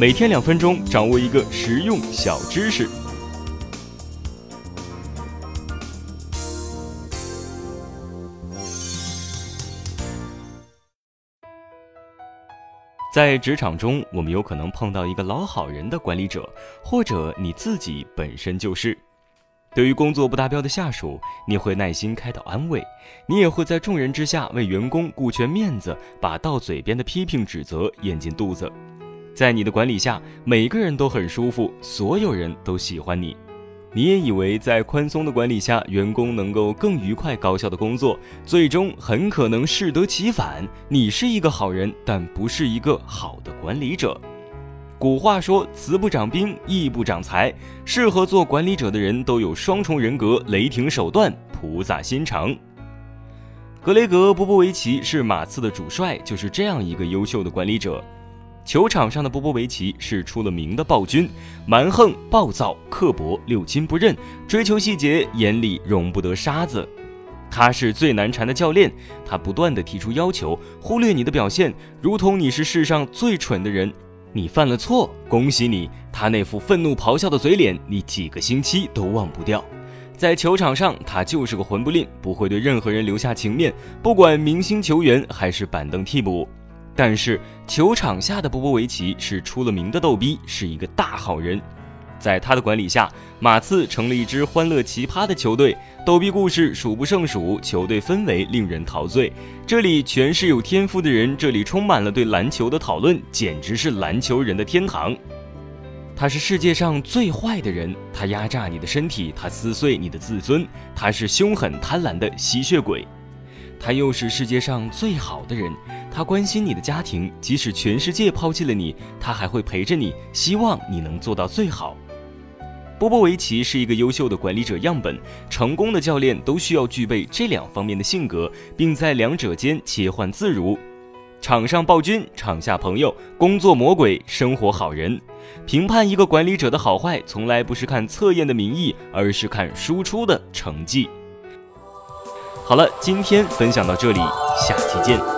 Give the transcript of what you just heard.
每天两分钟，掌握一个实用小知识。在职场中，我们有可能碰到一个老好人的管理者，或者你自己本身就是。对于工作不达标的下属，你会耐心开导安慰，你也会在众人之下为员工顾全面子，把到嘴边的批评指责咽进肚子。在你的管理下，每个人都很舒服，所有人都喜欢你。你也以为在宽松的管理下，员工能够更愉快、高效的工作，最终很可能适得其反。你是一个好人，但不是一个好的管理者。古话说：“慈不掌兵，义不掌财。”适合做管理者的人都有双重人格、雷霆手段、菩萨心肠。格雷格·波波维奇是马刺的主帅，就是这样一个优秀的管理者。球场上的波波维奇是出了名的暴君，蛮横、暴躁、刻薄、六亲不认，追求细节，眼里容不得沙子。他是最难缠的教练，他不断的提出要求，忽略你的表现，如同你是世上最蠢的人。你犯了错，恭喜你。他那副愤怒咆哮的嘴脸，你几个星期都忘不掉。在球场上，他就是个混不吝，不会对任何人留下情面，不管明星球员还是板凳替补。但是球场下的波波维奇是出了名的逗逼，是一个大好人。在他的管理下，马刺成了一支欢乐奇葩的球队，逗逼故事数不胜数，球队氛围令人陶醉。这里全是有天赋的人，这里充满了对篮球的讨论，简直是篮球人的天堂。他是世界上最坏的人，他压榨你的身体，他撕碎你的自尊，他是凶狠贪婪的吸血鬼。他又是世界上最好的人，他关心你的家庭，即使全世界抛弃了你，他还会陪着你，希望你能做到最好。波波维奇是一个优秀的管理者样本，成功的教练都需要具备这两方面的性格，并在两者间切换自如。场上暴君，场下朋友，工作魔鬼，生活好人。评判一个管理者的好坏，从来不是看测验的名义，而是看输出的成绩。好了，今天分享到这里，下期见。